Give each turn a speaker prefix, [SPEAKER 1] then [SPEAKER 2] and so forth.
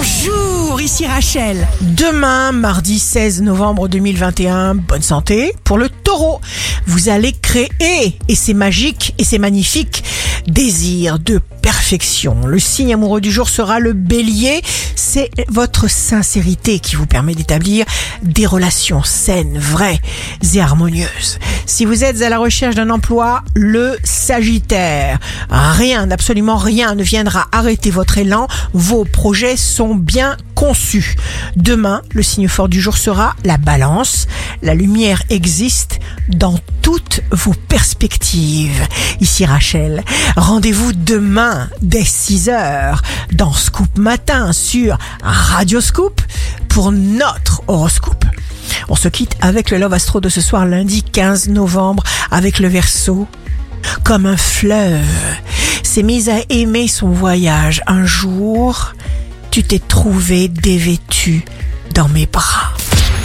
[SPEAKER 1] Bonjour, ici Rachel. Demain, mardi 16 novembre 2021, bonne santé pour le taureau. Vous allez créer, et c'est magique et c'est magnifique, désir de perfection. Le signe amoureux du jour sera le bélier. C'est votre sincérité qui vous permet d'établir des relations saines, vraies et harmonieuses. Si vous êtes à la recherche d'un emploi, le sagittaire. Rien, absolument rien ne viendra arrêter votre élan. Vos projets sont bien conçus. Demain, le signe fort du jour sera la balance. La lumière existe dans toutes vos perspectives. Ici Rachel, rendez-vous demain dès 6 heures dans Scoop Matin sur Radio Scoop pour notre horoscope. On se quitte avec le Love Astro de ce soir lundi 15 novembre avec le verso. Comme un fleuve, s'est mise à aimer son voyage. Un jour, tu t'es trouvé dévêtu dans mes bras.